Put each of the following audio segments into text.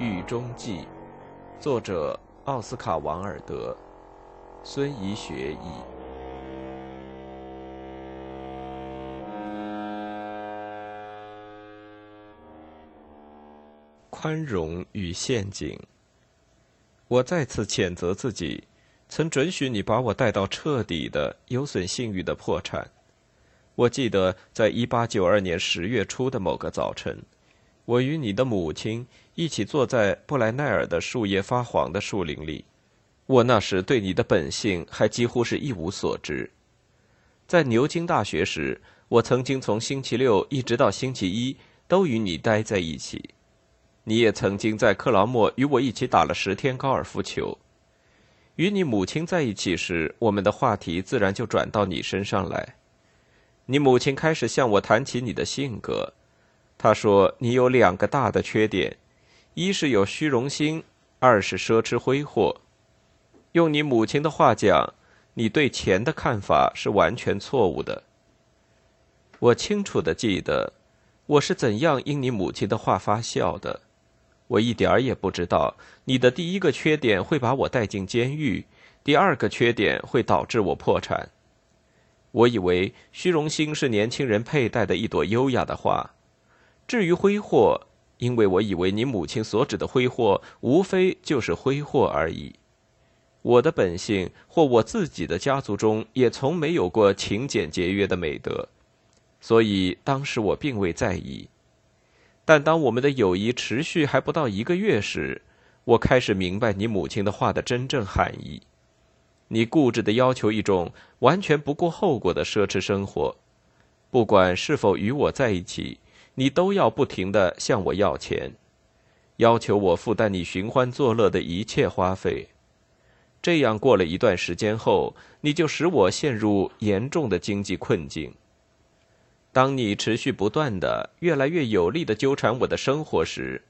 狱中记》，作者奥斯卡·王尔德，孙怡学译。宽容与陷阱。我再次谴责自己，曾准许你把我带到彻底的有损信誉的破产。我记得，在一八九二年十月初的某个早晨，我与你的母亲一起坐在布莱奈尔的树叶发黄的树林里。我那时对你的本性还几乎是一无所知。在牛津大学时，我曾经从星期六一直到星期一都与你待在一起。你也曾经在克劳默与我一起打了十天高尔夫球。与你母亲在一起时，我们的话题自然就转到你身上来。你母亲开始向我谈起你的性格，他说你有两个大的缺点，一是有虚荣心，二是奢侈挥霍。用你母亲的话讲，你对钱的看法是完全错误的。我清楚的记得，我是怎样因你母亲的话发笑的。我一点儿也不知道，你的第一个缺点会把我带进监狱，第二个缺点会导致我破产。我以为虚荣心是年轻人佩戴的一朵优雅的花，至于挥霍，因为我以为你母亲所指的挥霍，无非就是挥霍而已。我的本性或我自己的家族中也从没有过勤俭节约的美德，所以当时我并未在意。但当我们的友谊持续还不到一个月时，我开始明白你母亲的话的真正含义。你固执的要求一种完全不顾后果的奢侈生活，不管是否与我在一起，你都要不停的向我要钱，要求我负担你寻欢作乐的一切花费。这样过了一段时间后，你就使我陷入严重的经济困境。当你持续不断的、越来越有力的纠缠我的生活时，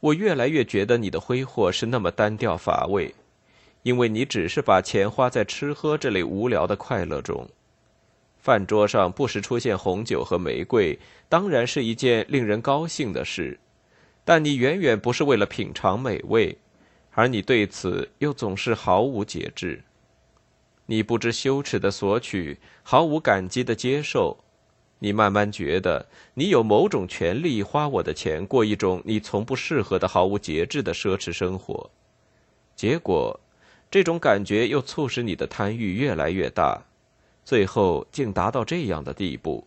我越来越觉得你的挥霍是那么单调乏味。因为你只是把钱花在吃喝这类无聊的快乐中，饭桌上不时出现红酒和玫瑰，当然是一件令人高兴的事，但你远远不是为了品尝美味，而你对此又总是毫无节制。你不知羞耻的索取，毫无感激的接受，你慢慢觉得你有某种权利花我的钱，过一种你从不适合的毫无节制的奢侈生活，结果。这种感觉又促使你的贪欲越来越大，最后竟达到这样的地步：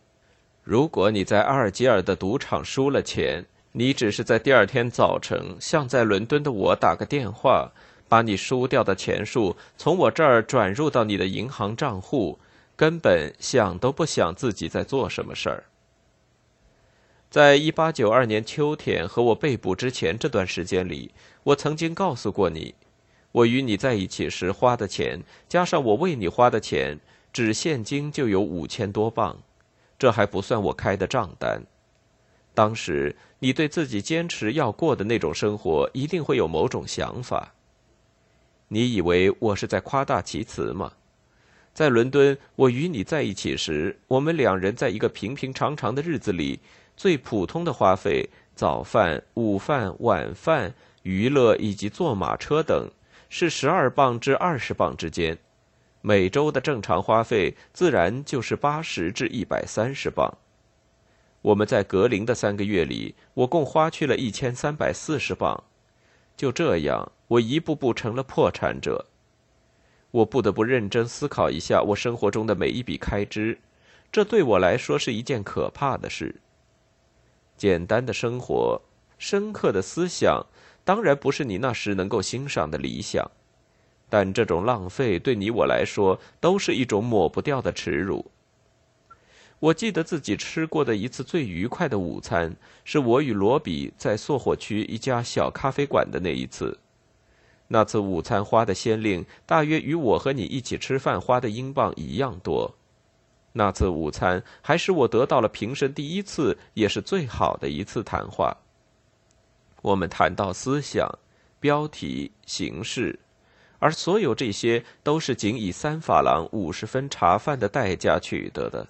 如果你在阿尔及尔的赌场输了钱，你只是在第二天早晨向在伦敦的我打个电话，把你输掉的钱数从我这儿转入到你的银行账户，根本想都不想自己在做什么事儿。在一八九二年秋天和我被捕之前这段时间里，我曾经告诉过你。我与你在一起时花的钱，加上我为你花的钱，只现金就有五千多镑，这还不算我开的账单。当时你对自己坚持要过的那种生活，一定会有某种想法。你以为我是在夸大其词吗？在伦敦，我与你在一起时，我们两人在一个平平常常的日子里，最普通的花费——早饭、午饭、晚饭、娱乐以及坐马车等。是十二磅至二十磅之间，每周的正常花费自然就是八十至一百三十磅。我们在格林的三个月里，我共花去了一千三百四十磅。就这样，我一步步成了破产者。我不得不认真思考一下我生活中的每一笔开支，这对我来说是一件可怕的事。简单的生活，深刻的思想。当然不是你那时能够欣赏的理想，但这种浪费对你我来说都是一种抹不掉的耻辱。我记得自己吃过的一次最愉快的午餐，是我与罗比在索霍区一家小咖啡馆的那一次。那次午餐花的先令大约与我和你一起吃饭花的英镑一样多。那次午餐还使我得到了平生第一次，也是最好的一次谈话。我们谈到思想、标题、形式，而所有这些都是仅以三法郎五十分茶饭的代价取得的。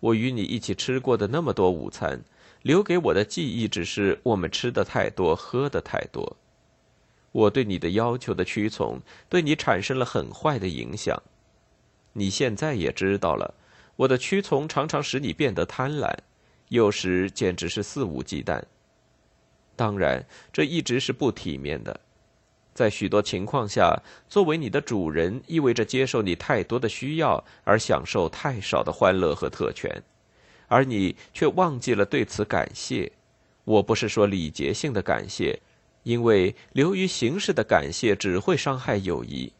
我与你一起吃过的那么多午餐，留给我的记忆只是我们吃的太多，喝的太多。我对你的要求的屈从，对你产生了很坏的影响。你现在也知道了，我的屈从常常使你变得贪婪，有时简直是肆无忌惮。当然，这一直是不体面的。在许多情况下，作为你的主人，意味着接受你太多的需要，而享受太少的欢乐和特权，而你却忘记了对此感谢。我不是说礼节性的感谢。因为流于形式的感谢只会伤害友谊，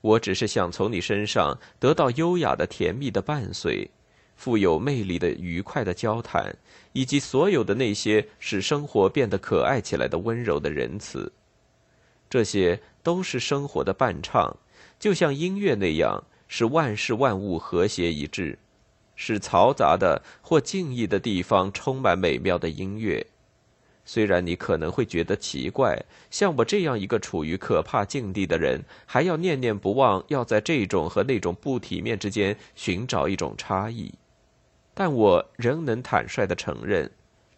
我只是想从你身上得到优雅的、甜蜜的伴随，富有魅力的、愉快的交谈，以及所有的那些使生活变得可爱起来的温柔的仁慈。这些都是生活的伴唱，就像音乐那样，使万事万物和谐一致，使嘈杂的或静谧的地方充满美妙的音乐。虽然你可能会觉得奇怪，像我这样一个处于可怕境地的人，还要念念不忘要在这种和那种不体面之间寻找一种差异，但我仍能坦率地承认，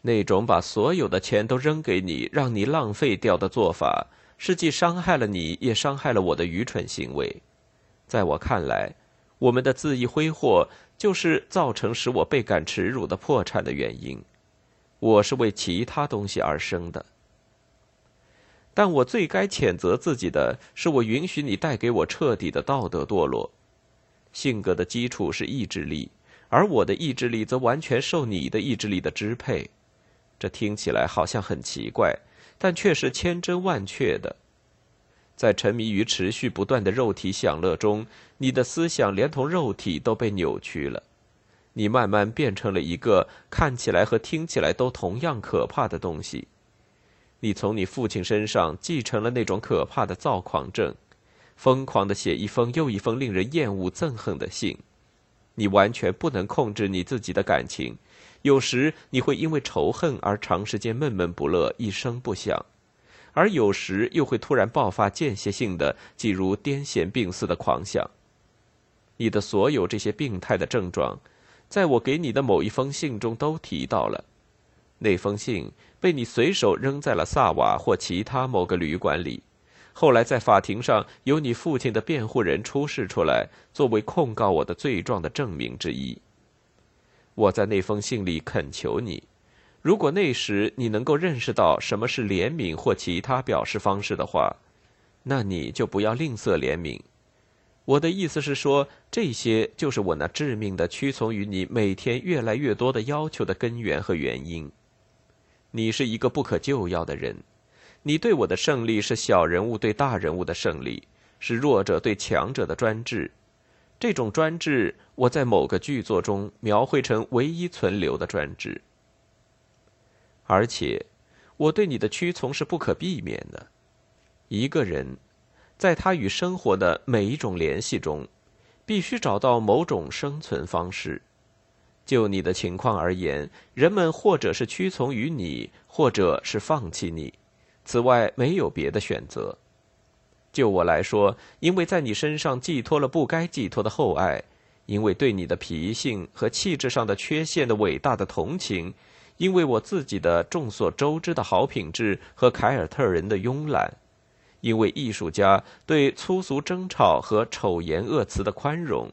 那种把所有的钱都扔给你，让你浪费掉的做法，是既伤害了你，也伤害了我的愚蠢行为。在我看来，我们的恣意挥霍，就是造成使我倍感耻辱的破产的原因。我是为其他东西而生的，但我最该谴责自己的是，我允许你带给我彻底的道德堕落。性格的基础是意志力，而我的意志力则完全受你的意志力的支配。这听起来好像很奇怪，但却是千真万确的。在沉迷于持续不断的肉体享乐中，你的思想连同肉体都被扭曲了。你慢慢变成了一个看起来和听起来都同样可怕的东西。你从你父亲身上继承了那种可怕的躁狂症，疯狂的写一封又一封令人厌恶憎恨的信。你完全不能控制你自己的感情，有时你会因为仇恨而长时间闷闷不乐，一声不响，而有时又会突然爆发间歇性的，即如癫痫病似的狂想。你的所有这些病态的症状。在我给你的某一封信中都提到了，那封信被你随手扔在了萨瓦或其他某个旅馆里。后来在法庭上，由你父亲的辩护人出示出来，作为控告我的罪状的证明之一。我在那封信里恳求你，如果那时你能够认识到什么是怜悯或其他表示方式的话，那你就不要吝啬怜悯。我的意思是说，这些就是我那致命的屈从于你每天越来越多的要求的根源和原因。你是一个不可救药的人，你对我的胜利是小人物对大人物的胜利，是弱者对强者的专制。这种专制，我在某个剧作中描绘成唯一存留的专制。而且，我对你的屈从是不可避免的。一个人。在他与生活的每一种联系中，必须找到某种生存方式。就你的情况而言，人们或者是屈从于你，或者是放弃你，此外没有别的选择。就我来说，因为在你身上寄托了不该寄托的厚爱，因为对你的脾性和气质上的缺陷的伟大的同情，因为我自己的众所周知的好品质和凯尔特人的慵懒。因为艺术家对粗俗争吵和丑言恶词的宽容，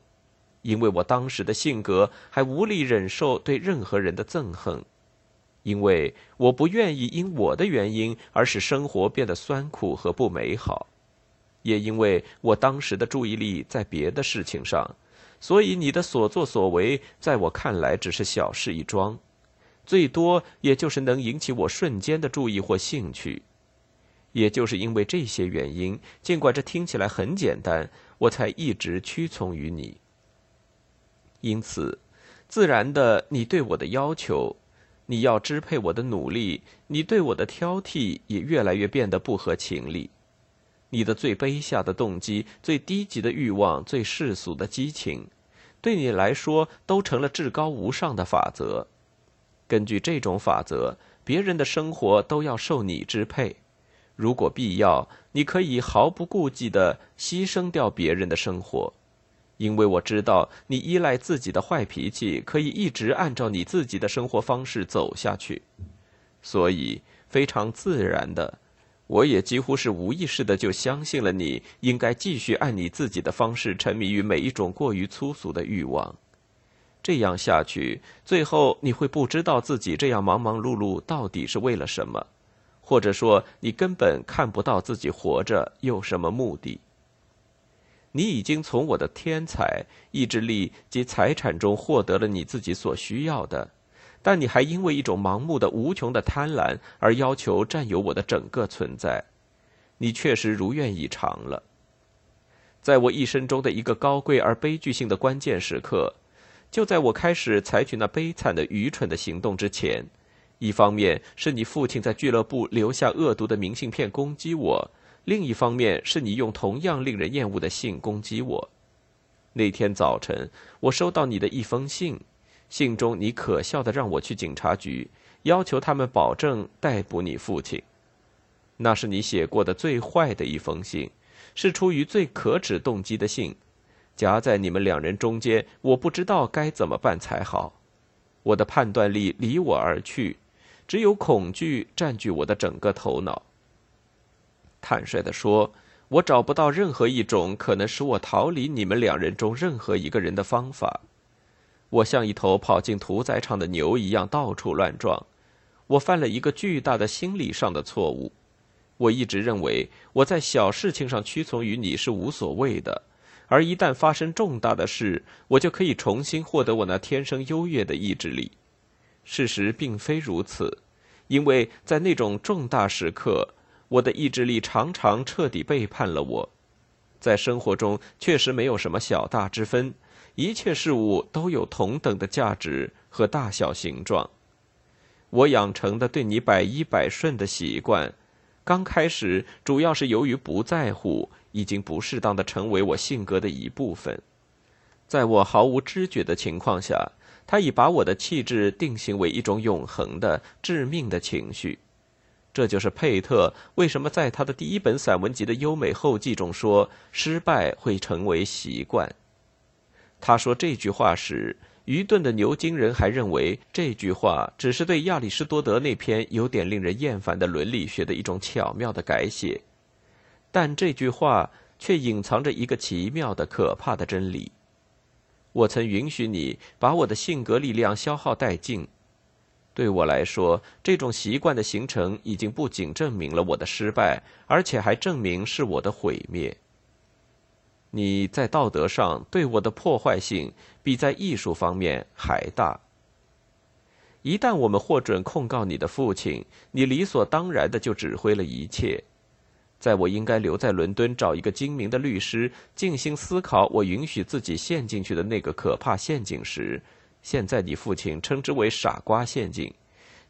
因为我当时的性格还无力忍受对任何人的憎恨，因为我不愿意因我的原因而使生活变得酸苦和不美好，也因为我当时的注意力在别的事情上，所以你的所作所为在我看来只是小事一桩，最多也就是能引起我瞬间的注意或兴趣。也就是因为这些原因，尽管这听起来很简单，我才一直屈从于你。因此，自然的，你对我的要求，你要支配我的努力，你对我的挑剔也越来越变得不合情理。你的最卑下的动机、最低级的欲望、最世俗的激情，对你来说都成了至高无上的法则。根据这种法则，别人的生活都要受你支配。如果必要，你可以毫不顾忌地牺牲掉别人的生活，因为我知道你依赖自己的坏脾气，可以一直按照你自己的生活方式走下去，所以非常自然的，我也几乎是无意识的就相信了你应该继续按你自己的方式沉迷于每一种过于粗俗的欲望。这样下去，最后你会不知道自己这样忙忙碌碌到底是为了什么，或者说你根本看不到自己活着有什么目的。你已经从我的天才、意志力及财产中获得了你自己所需要的，但你还因为一种盲目的、无穷的贪婪而要求占有我的整个存在。你确实如愿以偿了。在我一生中的一个高贵而悲剧性的关键时刻，就在我开始采取那悲惨的、愚蠢的行动之前，一方面是你父亲在俱乐部留下恶毒的明信片攻击我。另一方面是你用同样令人厌恶的信攻击我。那天早晨，我收到你的一封信，信中你可笑的让我去警察局，要求他们保证逮捕你父亲。那是你写过的最坏的一封信，是出于最可耻动机的信，夹在你们两人中间，我不知道该怎么办才好。我的判断力离我而去，只有恐惧占据我的整个头脑。坦率地说，我找不到任何一种可能使我逃离你们两人中任何一个人的方法。我像一头跑进屠宰场的牛一样到处乱撞。我犯了一个巨大的心理上的错误。我一直认为我在小事情上屈从于你是无所谓的，而一旦发生重大的事，我就可以重新获得我那天生优越的意志力。事实并非如此，因为在那种重大时刻。我的意志力常常彻底背叛了我，在生活中确实没有什么小大之分，一切事物都有同等的价值和大小形状。我养成的对你百依百顺的习惯，刚开始主要是由于不在乎，已经不适当的成为我性格的一部分。在我毫无知觉的情况下，它已把我的气质定型为一种永恒的、致命的情绪。这就是佩特为什么在他的第一本散文集的优美后记中说：“失败会成为习惯。”他说这句话时，愚钝的牛津人还认为这句话只是对亚里士多德那篇有点令人厌烦的伦理学的一种巧妙的改写。但这句话却隐藏着一个奇妙的、可怕的真理。我曾允许你把我的性格力量消耗殆尽。对我来说，这种习惯的形成已经不仅证明了我的失败，而且还证明是我的毁灭。你在道德上对我的破坏性比在艺术方面还大。一旦我们获准控告你的父亲，你理所当然的就指挥了一切。在我应该留在伦敦找一个精明的律师，静心思考我允许自己陷进去的那个可怕陷阱时，现在你父亲称之为“傻瓜陷阱”，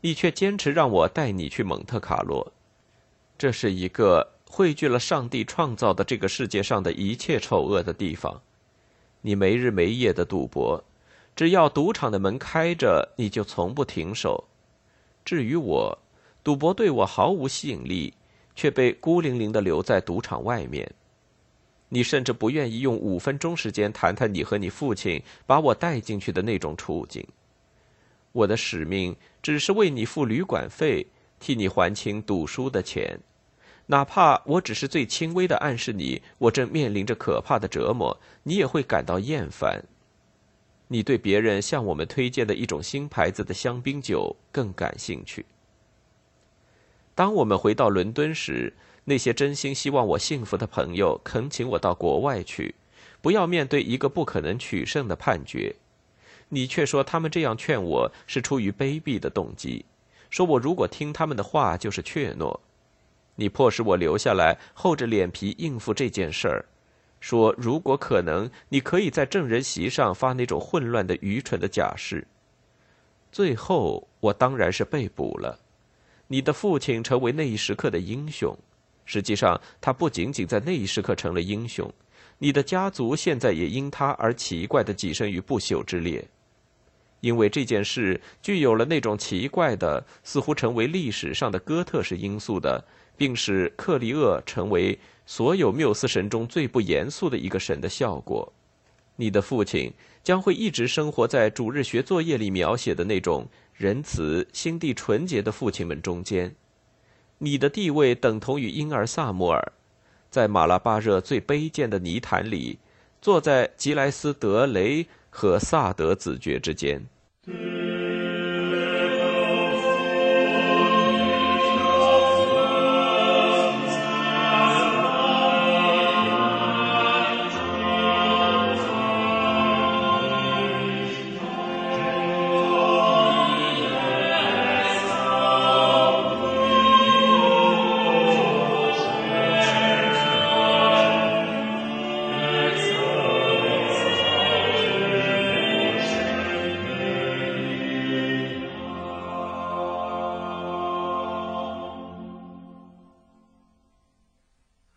你却坚持让我带你去蒙特卡洛。这是一个汇聚了上帝创造的这个世界上的一切丑恶的地方。你没日没夜的赌博，只要赌场的门开着，你就从不停手。至于我，赌博对我毫无吸引力，却被孤零零的留在赌场外面。你甚至不愿意用五分钟时间谈谈你和你父亲把我带进去的那种处境。我的使命只是为你付旅馆费，替你还清赌输的钱，哪怕我只是最轻微的暗示你我正面临着可怕的折磨，你也会感到厌烦。你对别人向我们推荐的一种新牌子的香槟酒更感兴趣。当我们回到伦敦时。那些真心希望我幸福的朋友恳请我到国外去，不要面对一个不可能取胜的判决。你却说他们这样劝我是出于卑鄙的动机，说我如果听他们的话就是怯懦。你迫使我留下来，厚着脸皮应付这件事儿，说如果可能，你可以在证人席上发那种混乱的、愚蠢的假释。最后，我当然是被捕了。你的父亲成为那一时刻的英雄。实际上，他不仅仅在那一时刻成了英雄，你的家族现在也因他而奇怪的跻身于不朽之列，因为这件事具有了那种奇怪的、似乎成为历史上的哥特式因素的，并使克利厄成为所有缪斯神中最不严肃的一个神的效果。你的父亲将会一直生活在主日学作业里描写的那种仁慈、心地纯洁的父亲们中间。你的地位等同于婴儿萨穆尔，在马拉巴热最卑贱的泥潭里，坐在吉莱斯德雷和萨德子爵之间。